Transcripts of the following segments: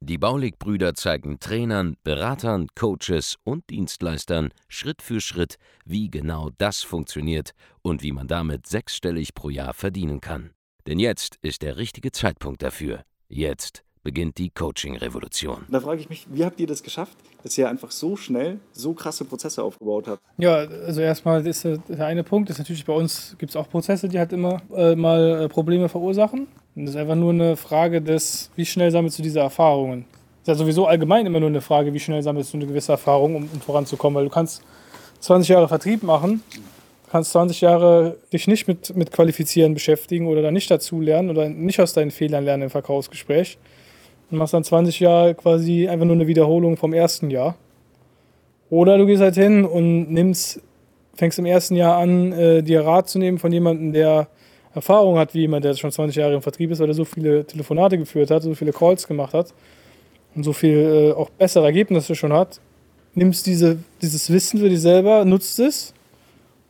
Die Baulig-Brüder zeigen Trainern, Beratern, Coaches und Dienstleistern Schritt für Schritt, wie genau das funktioniert und wie man damit sechsstellig pro Jahr verdienen kann. Denn jetzt ist der richtige Zeitpunkt dafür. Jetzt beginnt die Coaching-Revolution. Da frage ich mich, wie habt ihr das geschafft, dass ihr einfach so schnell so krasse Prozesse aufgebaut habt? Ja, also erstmal ist der eine Punkt, ist natürlich bei uns gibt es auch Prozesse, die halt immer äh, mal äh, Probleme verursachen. Und das ist einfach nur eine Frage des, wie schnell sammelst du diese Erfahrungen. Das ist ja sowieso allgemein immer nur eine Frage, wie schnell sammelst du eine gewisse Erfahrung, um, um voranzukommen. Weil du kannst 20 Jahre Vertrieb machen, kannst 20 Jahre dich nicht mit, mit Qualifizieren beschäftigen oder da nicht dazu lernen oder nicht aus deinen Fehlern lernen im Verkaufsgespräch und machst dann 20 Jahre quasi einfach nur eine Wiederholung vom ersten Jahr. Oder du gehst halt hin und nimmst, fängst im ersten Jahr an, äh, dir Rat zu nehmen von jemandem, der Erfahrung hat, wie jemand, der schon 20 Jahre im Vertrieb ist, weil er so viele Telefonate geführt hat, so viele Calls gemacht hat und so viel äh, auch bessere Ergebnisse schon hat. Nimmst diese, dieses Wissen für dich selber, nutzt es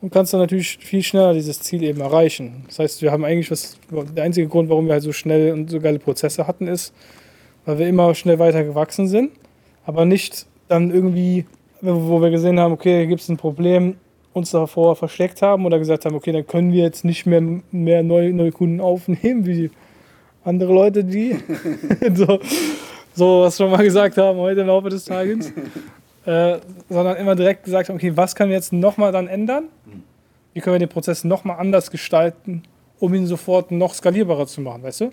und kannst dann natürlich viel schneller dieses Ziel eben erreichen. Das heißt, wir haben eigentlich was, der einzige Grund, warum wir halt so schnell und so geile Prozesse hatten, ist, weil wir immer schnell weiter gewachsen sind, aber nicht dann irgendwie, wo wir gesehen haben, okay, hier gibt es ein Problem, uns davor versteckt haben oder gesagt haben, okay, dann können wir jetzt nicht mehr, mehr neue, neue Kunden aufnehmen, wie andere Leute, die so, so was schon mal gesagt haben heute im Laufe des Tages. Äh, sondern immer direkt gesagt haben, okay, was können wir jetzt nochmal dann ändern? Wie können wir den Prozess nochmal anders gestalten, um ihn sofort noch skalierbarer zu machen, weißt du?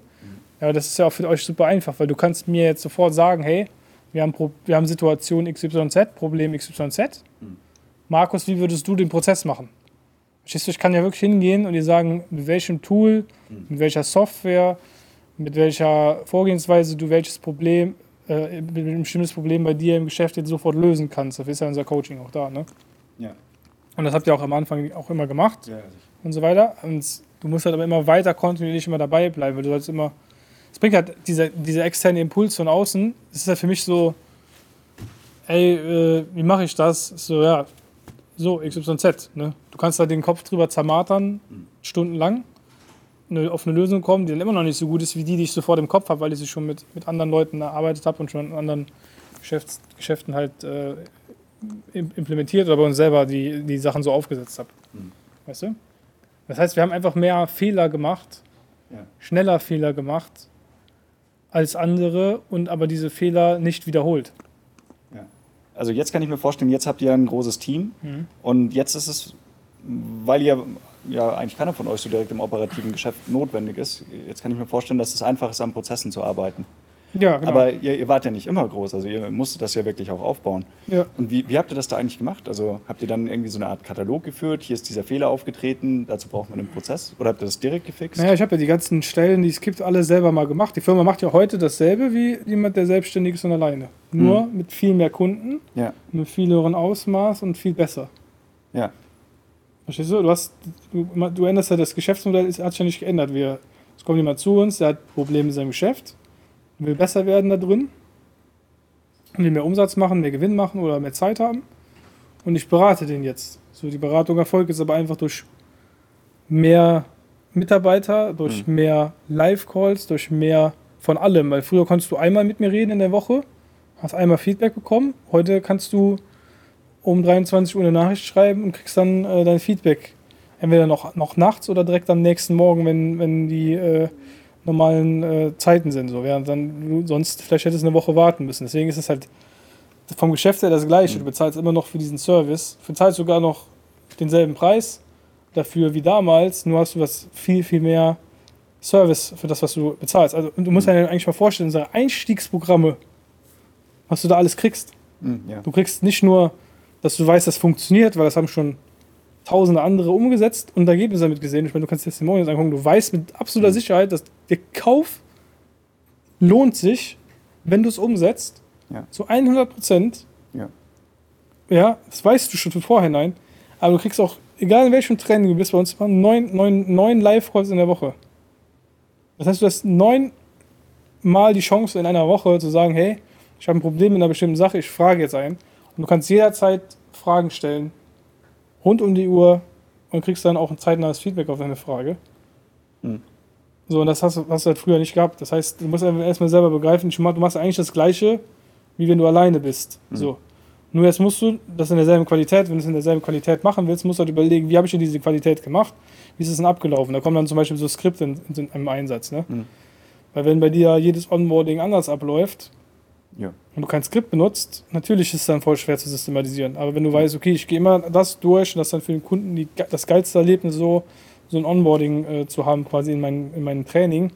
Ja, das ist ja auch für euch super einfach, weil du kannst mir jetzt sofort sagen, hey, wir haben, wir haben Situation XYZ, Problem XYZ. Mhm. Markus, wie würdest du den Prozess machen? Verstehst du, ich kann ja wirklich hingehen und dir sagen, mit welchem Tool, mhm. mit welcher Software, mit welcher Vorgehensweise du welches Problem, äh, ein bestimmtes Problem bei dir im Geschäft jetzt sofort lösen kannst. Dafür ist ja unser Coaching auch da, ne? Ja. Und das habt ihr auch am Anfang auch immer gemacht ja, und so weiter. Und du musst halt aber immer weiter kontinuierlich immer dabei bleiben, weil du sollst immer es bringt halt dieser, dieser externe Impuls von außen. Es ist halt für mich so, ey, äh, wie mache ich das? So, ja, so, XYZ. Ne? Du kannst halt den Kopf drüber zermatern, stundenlang, ne, auf eine Lösung kommen, die dann immer noch nicht so gut ist, wie die, die ich sofort im Kopf habe, weil ich sie schon mit, mit anderen Leuten erarbeitet habe und schon in anderen Geschäfts Geschäften halt äh, implementiert oder bei uns selber die, die Sachen so aufgesetzt habe. Mhm. Weißt du? Das heißt, wir haben einfach mehr Fehler gemacht, ja. schneller Fehler gemacht als andere und aber diese Fehler nicht wiederholt. Also jetzt kann ich mir vorstellen, jetzt habt ihr ein großes Team mhm. und jetzt ist es, weil ihr ja eigentlich keiner von euch so direkt im operativen Geschäft notwendig ist, jetzt kann ich mir vorstellen, dass es einfach ist, an Prozessen zu arbeiten. Ja, genau. Aber ihr, ihr, wart ja nicht immer groß, also ihr musstet das ja wirklich auch aufbauen. Ja. Und wie, wie habt ihr das da eigentlich gemacht? Also habt ihr dann irgendwie so eine Art Katalog geführt, hier ist dieser Fehler aufgetreten, dazu braucht man einen Prozess? Oder habt ihr das direkt gefixt? Naja, ich habe ja die ganzen Stellen, die es gibt, alle selber mal gemacht. Die Firma macht ja heute dasselbe wie jemand, der selbstständig ist und alleine. Nur mhm. mit viel mehr Kunden, ja. mit viel höheren Ausmaß und viel besser. Ja. Verstehst du? Du, hast, du, du änderst ja das Geschäftsmodell, hat sich ja nicht geändert. Wir, es kommt jemand zu uns, der hat Probleme in seinem Geschäft will besser werden da drin, will mehr Umsatz machen, mehr Gewinn machen oder mehr Zeit haben. Und ich berate den jetzt. So, die Beratung erfolgt jetzt aber einfach durch mehr Mitarbeiter, durch mhm. mehr Live-Calls, durch mehr von allem. Weil früher konntest du einmal mit mir reden in der Woche, hast einmal Feedback bekommen. Heute kannst du um 23 Uhr eine Nachricht schreiben und kriegst dann äh, dein Feedback. Entweder noch, noch nachts oder direkt am nächsten Morgen, wenn, wenn die äh, normalen äh, Zeiten sind. So. Während dann du sonst vielleicht hättest du eine Woche warten müssen. Deswegen ist es halt vom Geschäft her das Gleiche. Mhm. Du bezahlst immer noch für diesen Service. Du bezahlst sogar noch denselben Preis dafür wie damals, nur hast du was viel, viel mehr Service für das, was du bezahlst. Also du musst mhm. dir eigentlich mal vorstellen, unsere Einstiegsprogramme, was du da alles kriegst. Mhm, ja. Du kriegst nicht nur, dass du weißt, das funktioniert, weil das haben schon tausende andere umgesetzt und Ergebnisse damit gesehen. Ich meine, du kannst Testimonials angucken, du weißt mit absoluter mhm. Sicherheit, dass der Kauf lohnt sich, wenn du es umsetzt. Ja. Zu 100 Prozent. Ja. Ja, das weißt du schon von vorhinein. Aber du kriegst auch egal in welchem Training du bist, bei uns machen neun, neun, neun Live-Calls in der Woche. Das heißt, du hast neun Mal die Chance in einer Woche zu sagen, hey, ich habe ein Problem mit einer bestimmten Sache, ich frage jetzt einen. Und du kannst jederzeit Fragen stellen, rund um die Uhr und kriegst dann auch ein zeitnahes Feedback auf deine Frage. Mhm. So, und das hast, du- hast du halt früher nicht gehabt. Das heißt, du musst erstmal selber begreifen, du machst eigentlich das Gleiche, wie wenn du alleine bist. So. Nur jetzt musst du das in derselben Qualität, wenn du es in derselben Qualität machen willst, musst du halt überlegen, wie habe ich denn diese Qualität gemacht? Wie ist es denn abgelaufen? Da kommen dann zum Beispiel so Skripte in, in, im Einsatz. Ne? Mhm. Weil wenn bei dir jedes Onboarding anders abläuft Ja. und du kein Skript benutzt, natürlich ist es dann voll schwer zu systematisieren. Aber wenn du weißt, okay, ich gehe immer das durch und das ist dann für den Kunden die, das geilste Erlebnis, so, so ein Onboarding äh, zu haben, quasi in, mein, in meinem Training.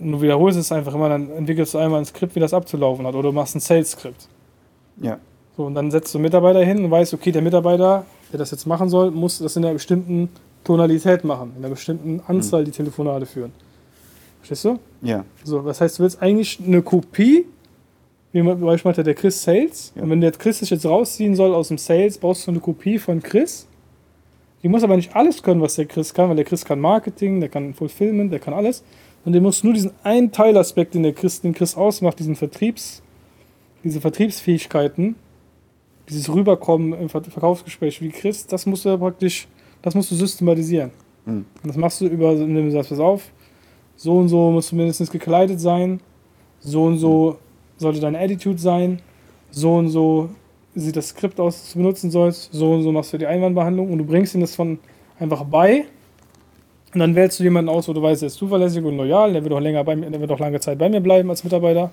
Und du wiederholst es einfach immer, dann entwickelst du einmal ein Skript, wie das abzulaufen hat. Oder du machst ein Sales-Skript. Ja. So, und dann setzt du einen Mitarbeiter hin und weißt, okay, der Mitarbeiter, der das jetzt machen soll, muss das in einer bestimmten Tonalität machen, in einer bestimmten Anzahl die Telefonate führen. Verstehst du? Ja. So, das heißt, du willst eigentlich eine Kopie, wie man- zum Beispiel hat der Chris Sales. Ja. Und wenn der Chris sich jetzt rausziehen soll aus dem Sales, brauchst du eine Kopie von Chris. Die muss aber nicht alles können, was der Chris kann, weil der Chris kann Marketing, der kann Fulfillment, der kann alles. Und der muss nur diesen einen Teilaspekt, den der Chris, den Chris ausmacht, diesen Vertriebs, diese Vertriebsfähigkeiten, dieses Rüberkommen im Ver- Verkaufsgespräch wie Chris, das musst du praktisch, das musst du systematisieren. Mhm. Und das machst du über, indem du sagst, pass auf, so und so musst du mindestens gekleidet sein, so und so sollte deine Attitude sein, so und so sieht das Skript aus, das du benutzen sollst, so und so machst du die Einwandbehandlung und du bringst ihm das von einfach bei und dann wählst du jemanden aus, wo du weißt, der ist zuverlässig und loyal, der wird auch länger bei mir, der wird auch lange Zeit bei mir bleiben als Mitarbeiter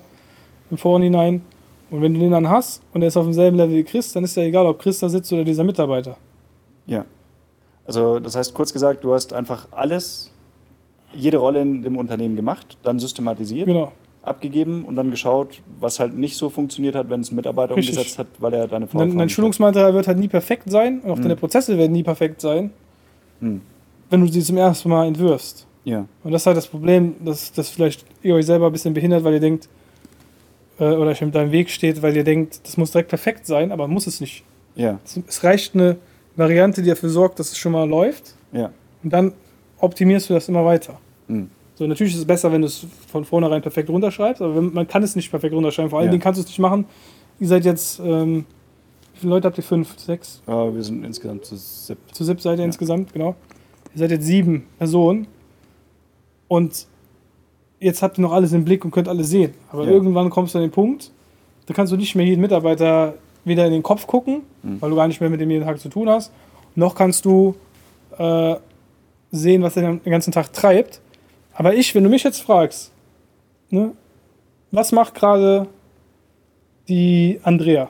im Vorhinein. Und wenn du den dann hast und er ist auf demselben Level wie Chris, dann ist ja egal, ob Chris da sitzt oder dieser Mitarbeiter. Ja. Also das heißt kurz gesagt, du hast einfach alles, jede Rolle in dem Unternehmen gemacht, dann systematisiert, Genau. Abgegeben und dann geschaut, was halt nicht so funktioniert hat, wenn es ein Mitarbeiter Richtig. umgesetzt hat, weil er deine Und Dein, dein. Schulungsmaterial wird halt nie perfekt sein und auch Mhm. deine Prozesse werden nie perfekt sein, Hm. wenn du sie zum ersten Mal entwirfst. Ja. Und das ist halt das Problem, dass, dass vielleicht ihr euch selber ein bisschen behindert, weil ihr denkt, äh, oder euch mit deinem Weg steht, weil ihr denkt, das muss direkt perfekt sein, aber muss es nicht. Ja. Es, es reicht eine Variante, die dafür sorgt, dass es schon mal läuft Ja. und dann optimierst du das immer weiter. Hm. So, natürlich ist es besser, wenn du es von vornherein perfekt runterschreibst, aber wenn, man kann es nicht perfekt runterschreiben. Vor allen Ja. Dingen kannst du es nicht machen. Ihr seid jetzt, ähm, wie viele Leute habt ihr? Fünf, sechs? Ja, wir sind insgesamt zu sieb. Zu sieb seid ihr Ja. insgesamt, genau. Ihr seid jetzt sieben Personen. Und jetzt habt ihr noch alles im Blick und könnt alles sehen. Aber Ja. irgendwann kommst du an den Punkt, da kannst du nicht mehr jeden Mitarbeiter wieder in den Kopf gucken, Mhm. weil du gar nicht mehr mit dem jeden Tag zu tun hast. Noch kannst du äh, sehen, was er den ganzen Tag treibt. Aber ich, wenn du mich jetzt fragst, ne, was macht gerade die Andrea?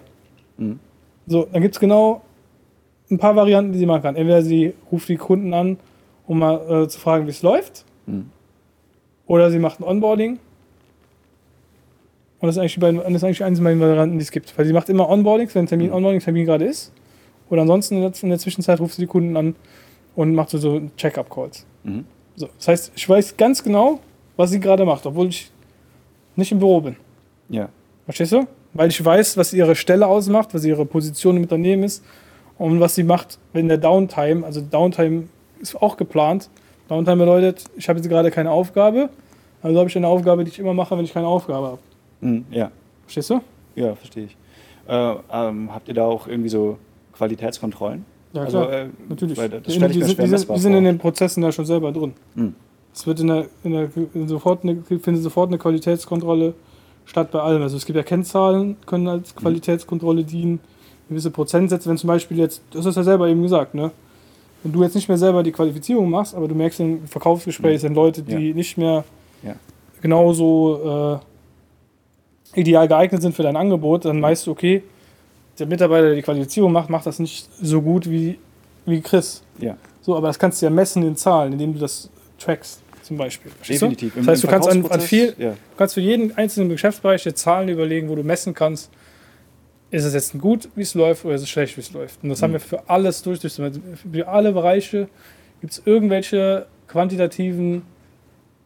Mhm. So, dann gibt es genau ein paar Varianten, die sie machen kann. Entweder sie ruft die Kunden an, um mal äh, zu fragen, wie es läuft, Mhm. oder sie macht ein Onboarding. Und das ist eigentlich, beiden, das ist eigentlich eines meiner Varianten, die es gibt. Weil sie macht immer Onboardings, wenn ein Termin, Mhm. Onboarding-Termin gerade ist. Oder ansonsten in der, in der Zwischenzeit ruft sie die Kunden an und macht so, so Check-up-Calls. Mhm. So, das heißt, ich weiß ganz genau, was sie gerade macht, obwohl ich nicht im Büro bin. Ja. Verstehst du? Weil ich weiß, was ihre Stelle ausmacht, was ihre Position im Unternehmen ist und was sie macht, wenn der Downtime, also Downtime ist auch geplant. Downtime bedeutet, ich habe jetzt gerade keine Aufgabe, also habe ich eine Aufgabe, die ich immer mache, wenn ich keine Aufgabe habe. Mhm. Ja. Verstehst du? Ja, verstehe ich. Äh, ähm, habt ihr da auch irgendwie so Qualitätskontrollen? Ja, Also, klar. äh, Natürlich. weil das Die, stelle ich die, mir sind, schwer die, sind, messbar die sind in den Prozessen da schon selber drin. Mhm. Es wird in der, in der in sofort eine, findet sofort eine Qualitätskontrolle statt bei allem. Also es gibt ja Kennzahlen, können als Mhm. Qualitätskontrolle dienen, gewisse Prozentsätze, wenn zum Beispiel jetzt, das ist ja selber eben gesagt, ne? Wenn du jetzt nicht mehr selber die Qualifizierung machst, aber du merkst im Verkaufsgespräch sind Leute, die Mhm. Ja. nicht mehr Ja. genauso äh, ideal geeignet sind für dein Angebot, dann weißt du, okay, der Mitarbeiter, der die Qualifizierung macht, macht das nicht so gut wie, wie Chris. Ja, So, aber das kannst du ja messen in Zahlen, indem du das trackst, zum Beispiel. Definitiv. Das heißt, du kannst an, an viel, Ja. du kannst für jeden einzelnen Geschäftsbereich dir Zahlen überlegen, wo du messen kannst, ist es jetzt gut, wie es läuft, oder ist es schlecht, wie es läuft. Und das haben Mhm. wir für alles durch. durch für alle Bereiche gibt es irgendwelche quantitativen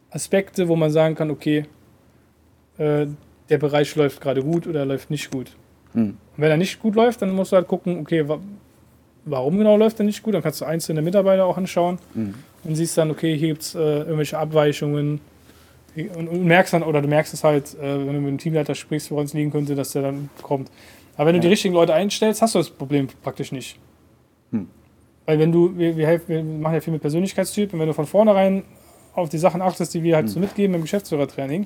Aspekte, wo man sagen kann, okay, äh, der Bereich läuft gerade gut oder läuft nicht gut. Mhm. Wenn er nicht gut läuft, dann musst du halt gucken, okay, wa warum genau läuft der nicht gut. Dann kannst du einzelne Mitarbeiter auch anschauen mhm. und siehst dann, okay, hier gibt es äh, irgendwelche Abweichungen. Und, und, merkst dann, oder du merkst es halt, äh, wenn du mit dem Teamleiter sprichst, woran es liegen könnte, dass der dann kommt. Aber wenn ja. du die richtigen Leute einstellst, hast du das Problem praktisch nicht. Hm. Weil wenn du, wir, wir, helfen, wir machen ja viel mit Persönlichkeitstypen, wenn du von vornherein auf die Sachen achtest, die wir halt hm. so mitgeben im Geschäftsführertraining,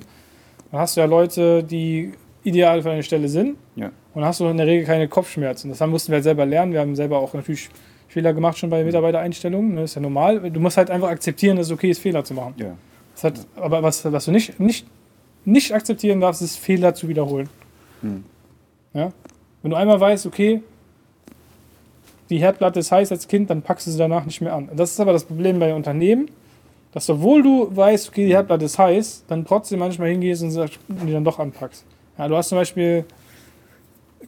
dann hast du ja Leute, die ideal für eine Stelle sind. Ja. Und hast du in der Regel keine Kopfschmerzen. Das mussten wir halt selber lernen. Wir haben selber auch natürlich Fehler gemacht schon bei Mitarbeitereinstellungen. Das ist ja normal. Du musst halt einfach akzeptieren, dass es okay ist, Fehler zu machen. Ja. Hat, aber was, was du nicht, nicht, nicht akzeptieren darfst, ist Fehler zu wiederholen. Hm. Ja? Wenn du einmal weißt, okay, die Herdplatte ist heiß als Kind, dann packst du sie danach nicht mehr an. Das ist aber das Problem bei Unternehmen, dass obwohl du weißt, okay, die Herdplatte ist heiß, dann trotzdem manchmal hingehst und die dann doch anpackst. Ja, du hast zum Beispiel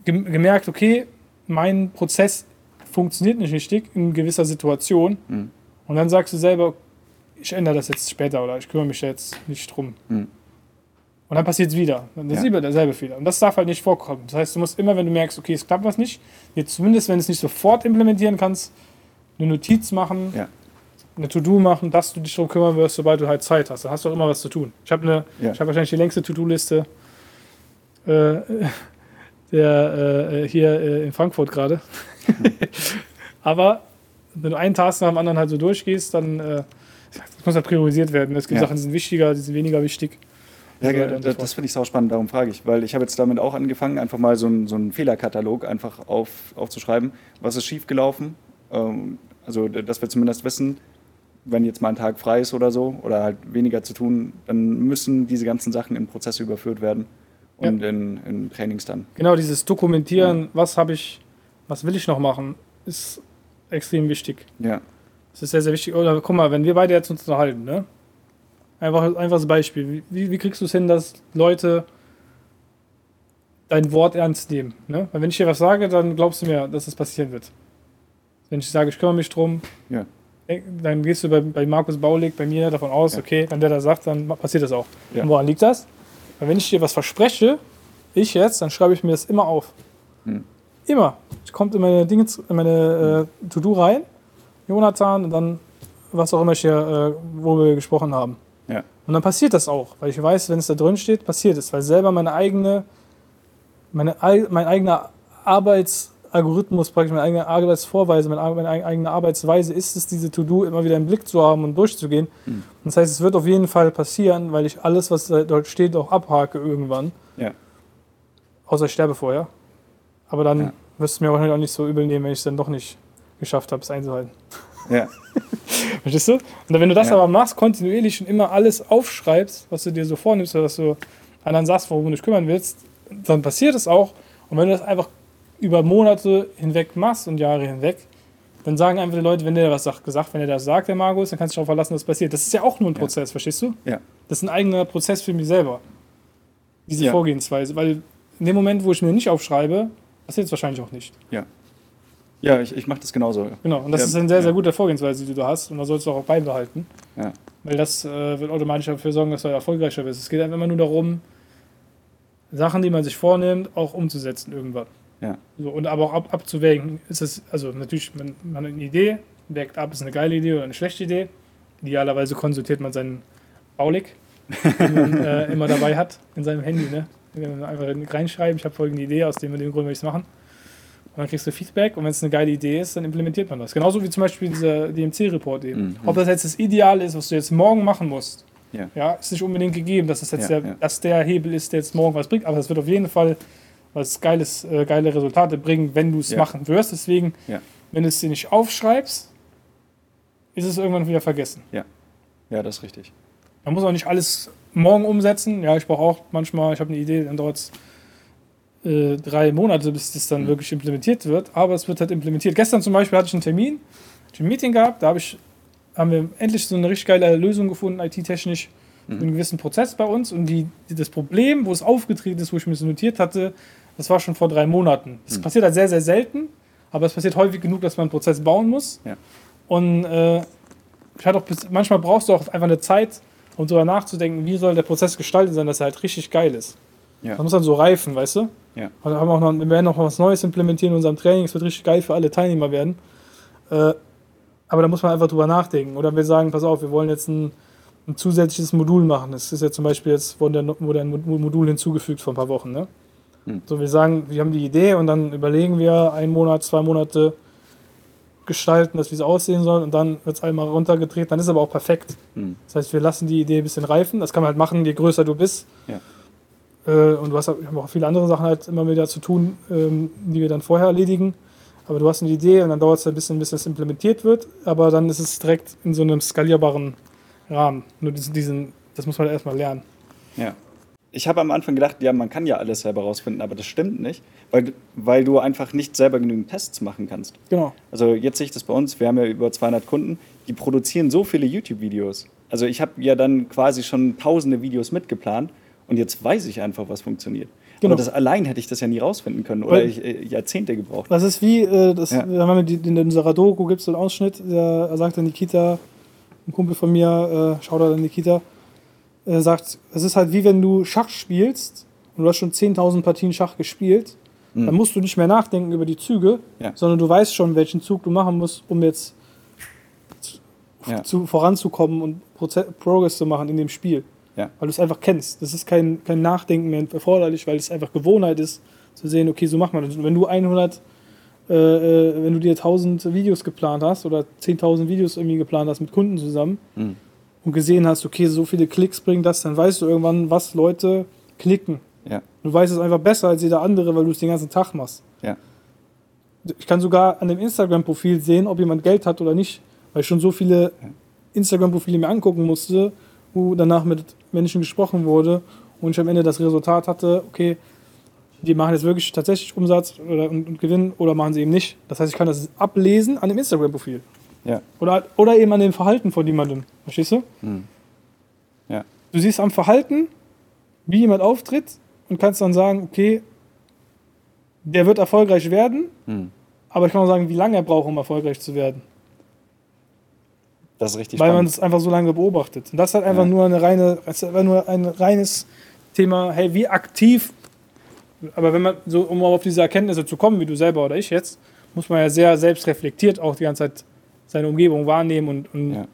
gemerkt, okay, mein Prozess funktioniert nicht richtig in gewisser Situation. Mhm. Und dann sagst du selber, ich ändere das jetzt später oder ich kümmere mich jetzt nicht drum. Mhm. Und dann passiert es wieder. Dann ist ja. wieder derselbe Fehler. Und das darf halt nicht vorkommen. Das heißt, du musst immer, wenn du merkst, okay, es klappt was nicht, jetzt zumindest, wenn du es nicht sofort implementieren kannst, eine Notiz machen, ja eine To-Do machen, dass du dich darum kümmern wirst, sobald du halt Zeit hast. Dann hast du auch immer was zu tun. Ich habe ja. ich wahrscheinlich die längste To-Do-Liste äh, der äh, hier äh, in Frankfurt gerade. Aber wenn du einen Task nach dem anderen halt so durchgehst, dann äh, das muss halt priorisiert werden. Es gibt ja. Sachen, die sind wichtiger, die sind weniger wichtig. Ja, so das, das finde ich auch spannend, darum frage ich, weil ich habe jetzt damit auch angefangen, einfach mal so einen, so einen Fehlerkatalog einfach auf, aufzuschreiben, was ist schiefgelaufen, ähm, also dass wir zumindest wissen, wenn jetzt mal ein Tag frei ist oder so oder halt weniger zu tun, dann müssen diese ganzen Sachen in Prozesse überführt werden und ja. in, in, Trainings dann. Genau, dieses Dokumentieren, ja. was habe ich, was will ich noch machen, ist extrem wichtig. Ja. Das ist sehr, sehr wichtig. Oder guck mal, wenn wir beide jetzt uns unterhalten, ne? Einfach, einfach das Beispiel. Wie, wie kriegst du es hin, dass Leute dein Wort ernst nehmen? Ne? Weil wenn ich dir was sage, dann glaubst du mir, dass das passieren wird. Wenn ich sage, ich kümmere mich drum, ja dann gehst du bei, bei Markus Baulig, bei mir davon aus, ja. okay, wenn der das sagt, dann passiert das auch. Und woran liegt das? Weil wenn ich dir was verspreche, ich jetzt, dann schreibe ich mir das immer auf. Hm. Immer. Ich kommt in meine Dinge, in meine äh, To-Do rein, Jonathan und dann was auch immer ich hier, äh, wo wir gesprochen haben. Ja. Und dann passiert das auch, weil ich weiß, wenn es da drin steht, passiert es, weil selber meine eigene, meine, mein eigener Arbeits Algorithmus, praktisch meine eigene Arbeitsvorweise, meine, eigene Arbeitsweise ist es, diese To-Do immer wieder im Blick zu haben und durchzugehen. Mhm. Das heißt, es wird auf jeden Fall passieren, weil ich alles, was dort steht, auch abhake irgendwann. Ja. Außer ich sterbe vorher. Aber dann ja. wirst du mir wahrscheinlich auch nicht so übel nehmen, wenn ich es dann doch nicht geschafft habe, es einzuhalten. Ja. Verstehst du? Und wenn du das ja. aber machst, kontinuierlich und immer alles aufschreibst, was du dir so vornimmst oder was du anderen sagst, worum du dich kümmern willst, dann passiert es auch. Und wenn du das einfach über Monate hinweg machst und Jahre hinweg, dann sagen einfach die Leute, wenn der was sagt, gesagt, wenn er das sagt, der Markus, dann kannst du dich darauf verlassen, dass passiert. Das ist ja auch nur ein Prozess, ja. verstehst du? Ja. Das ist ein eigener Prozess für mich selber. Diese ja. Vorgehensweise. Weil in dem Moment, wo ich mir nicht aufschreibe, passiert es wahrscheinlich auch nicht. Ja. Ja, ich, ich mache das genauso. Genau, und das ja, ist eine sehr, sehr gute Vorgehensweise, die du hast. Und da sollst du auch beibehalten. Ja. Weil das äh, wird automatisch dafür sorgen, dass du erfolgreicher wirst. Es geht einfach immer nur darum, Sachen, die man sich vornimmt, auch umzusetzen irgendwann. Ja. So, und aber auch ab, abzuwägen, ist es, also natürlich, man, man hat eine Idee, wägt ab, ist eine geile Idee oder eine schlechte Idee. Idealerweise konsultiert man seinen Baulig, den man äh, immer dabei hat in seinem Handy. Ne? Einfach reinschreiben, ich habe folgende Idee, aus dem und dem Grund will ich es machen. Und dann kriegst du Feedback und wenn es eine geile Idee ist, dann implementiert man das. Genauso wie zum Beispiel dieser DMC-Report eben. Mhm. Ob das jetzt das Ideal ist, was du jetzt morgen machen musst, ja. ja ist nicht unbedingt gegeben, dass das jetzt ja, der, ja. Dass der Hebel ist, der jetzt morgen was bringt, aber das wird auf jeden Fall was geiles, äh, geile Resultate bringen, wenn du es ja. machen wirst. Deswegen, ja. wenn du es dir nicht aufschreibst, ist es irgendwann wieder vergessen. Ja, ja, das ist richtig. Man muss auch nicht alles morgen umsetzen. Ja, ich brauche auch manchmal, ich habe eine Idee, dann dauert es äh, drei Monate, bis das dann mhm. wirklich implementiert wird. Aber es wird halt implementiert. Gestern zum Beispiel hatte ich einen Termin, ich ein Meeting gehabt, da habe ich, haben wir endlich so eine richtig geile Lösung gefunden, IT-technisch, mhm. einen gewissen Prozess bei uns. Und die, das Problem, wo es aufgetreten ist, wo ich mir so notiert hatte, das war schon vor drei Monaten. Das mhm. passiert halt sehr, sehr selten, aber es passiert häufig genug, dass man einen Prozess bauen muss. Ja. Und äh, auch manchmal brauchst du auch einfach eine Zeit, um darüber nachzudenken, wie soll der Prozess gestaltet sein, dass er halt richtig geil ist. Ja. Das muss dann so reifen, weißt du? Ja. Und haben auch noch, wir werden noch was Neues implementieren in unserem Training. Es wird richtig geil für alle Teilnehmer werden. Äh, aber da muss man einfach drüber nachdenken. Oder wir sagen, pass auf, wir wollen jetzt ein, ein zusätzliches Modul machen. Das ist ja zum Beispiel jetzt, wurde, wurde ein Modul hinzugefügt vor ein paar Wochen. Ne? Hm. So, wir sagen, wir haben die Idee und dann überlegen wir einen Monat, zwei Monate gestalten, dass wie es aussehen soll und dann wird es einmal runtergedreht, dann ist es aber auch perfekt. Hm. Das heißt, wir lassen die Idee ein bisschen reifen. Das kann man halt machen, je größer du bist. Ja. Äh, und du hast auch viele andere Sachen halt immer wieder zu tun, ähm, die wir dann vorher erledigen. Aber du hast eine Idee und dann dauert es ein bisschen, bis das implementiert wird. Aber dann ist es direkt in so einem skalierbaren Rahmen. Nur diesen, das muss man halt erstmal lernen. Ja. Ich habe am Anfang gedacht, ja, man kann ja alles selber rausfinden, aber das stimmt nicht, weil, weil du einfach nicht selber genügend Tests machen kannst. Genau. Also jetzt sehe ich das bei uns, wir haben ja über 200 Kunden, die produzieren so viele YouTube-Videos. Also ich habe ja dann quasi schon tausende Videos mitgeplant und jetzt weiß ich einfach, was funktioniert. Genau. Aber das allein hätte ich das ja nie rausfinden können oder ich äh, Jahrzehnte gebraucht. Das ist wie, äh, das, ja. wir haben in unserer Doku gibt es so einen Ausschnitt, da sagt dann Nikita, ein Kumpel von mir, äh, schaut da Nikita, äh, sagt, es ist halt wie wenn du Schach spielst und du hast schon 10.000 Partien Schach gespielt, mhm. dann musst du nicht mehr nachdenken über die Züge, ja. sondern du weißt schon, welchen Zug du machen musst, um jetzt ja. zu, voranzukommen und Proze Progress zu machen in dem Spiel. Ja. Weil du es einfach kennst. Das ist kein, kein Nachdenken mehr erforderlich, weil es einfach Gewohnheit ist, zu sehen, okay, so macht man das. Und wenn du 100, äh, äh, wenn du dir 1000 Videos geplant hast oder 10.000 Videos irgendwie geplant hast mit Kunden zusammen mhm. Und gesehen hast, okay, so viele Klicks bringen das, dann weißt du irgendwann, was Leute klicken. Ja. Du weißt es einfach besser als jeder andere, weil du es den ganzen Tag machst. Ja. Ich kann sogar an dem Instagram-Profil sehen, ob jemand Geld hat oder nicht, weil ich schon so viele Instagram-Profile mir angucken musste, wo danach mit Menschen gesprochen wurde und ich am Ende das Resultat hatte, okay, die machen jetzt wirklich tatsächlich Umsatz oder, und, und Gewinn oder machen sie eben nicht. Das heißt, ich kann das ablesen an dem Instagram-Profil. Ja. Oder, oder eben an dem Verhalten von jemandem. Verstehst du? Hm. Ja. Du siehst am Verhalten, wie jemand auftritt und kannst dann sagen, okay, der wird erfolgreich werden, hm. aber ich kann auch sagen, wie lange er braucht, um erfolgreich zu werden. Das ist richtig Weil spannend. man es einfach so lange beobachtet. Und das ist halt einfach ja. nur eine reine, nur ein reines Thema, hey, wie aktiv, aber wenn man so, um auf diese Erkenntnisse zu kommen, wie du selber oder ich jetzt, muss man ja sehr selbstreflektiert auch die ganze Zeit seine Umgebung wahrnehmen und, und ja.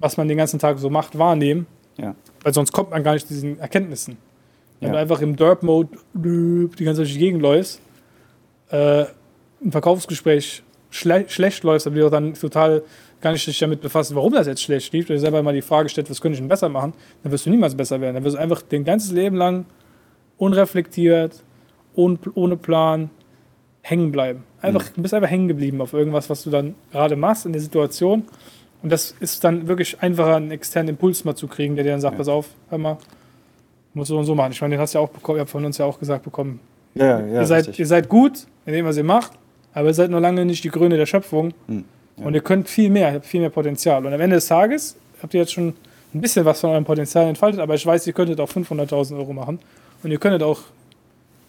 was man den ganzen Tag so macht, wahrnehmen. Ja. Weil sonst kommt man gar nicht zu diesen Erkenntnissen. Wenn du einfach im Derp-Mode die ganze Zeit durch die Gegend läufst, äh, ein Verkaufsgespräch schle schlecht läufst, aber du dann total gar nicht dich damit befassen, warum das jetzt schlecht lief, du dir selber mal die Frage stellst, was könnte ich denn besser machen, dann wirst du niemals besser werden. Dann wirst du einfach dein ganzes Leben lang unreflektiert, ohne, ohne Plan hängen bleiben. Einfach, mhm. Du bist einfach hängen geblieben auf irgendwas, was du dann gerade machst in der Situation. Und das ist dann wirklich einfacher, einen externen Impuls mal zu kriegen, der dir dann sagt, ja. pass auf, hör mal, muss so und so machen. Ich meine, den hast du ja auch bekommen, ihr habt von uns ja auch gesagt bekommen. Ja, ja, ihr, seid, ihr seid gut in dem, was ihr macht, aber ihr seid noch lange nicht die Krone der Schöpfung. Mhm. Und ihr könnt viel mehr, ihr habt viel mehr Potenzial. Und am Ende des Tages habt ihr jetzt schon ein bisschen was von eurem Potenzial entfaltet, aber ich weiß, ihr könntet auch 500.000 Euro machen. Und ihr könntet auch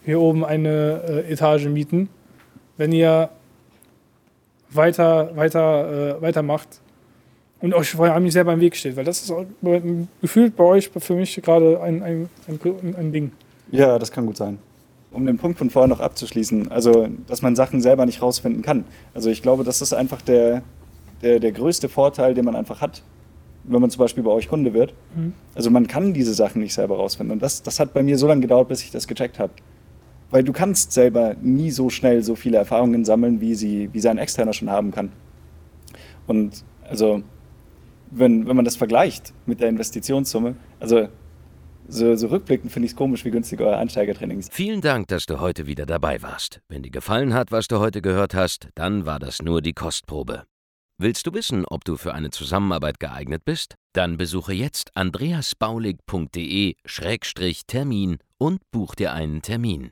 hier oben eine äh, Etage mieten, wenn ihr weiter, weiter, äh, weitermacht und euch vor allem nicht selber im Weg steht. Weil das ist auch, gefühlt bei euch, für mich gerade ein, ein, ein, ein Ding. Ja, das kann gut sein um den Punkt von vorher noch abzuschließen, also dass man Sachen selber nicht rausfinden kann. Also ich glaube, das ist einfach der, der, der größte Vorteil, den man einfach hat, wenn man zum Beispiel bei euch Kunde wird. Mhm. Also man kann diese Sachen nicht selber rausfinden. Und das, das hat bei mir so lange gedauert, bis ich das gecheckt habe. Weil du kannst selber nie so schnell so viele Erfahrungen sammeln, wie sie, wie sein Externer schon haben kann. Und also, wenn, wenn man das vergleicht mit der Investitionssumme, also so, so rückblickend finde ich es komisch, wie günstig euer Einsteigertraining ist. Vielen Dank, dass du heute wieder dabei warst. Wenn dir gefallen hat, was du heute gehört hast, dann war das nur die Kostprobe. Willst du wissen, ob du für eine Zusammenarbeit geeignet bist? Dann besuche jetzt andreasbaulig.de-termin und buch dir einen Termin.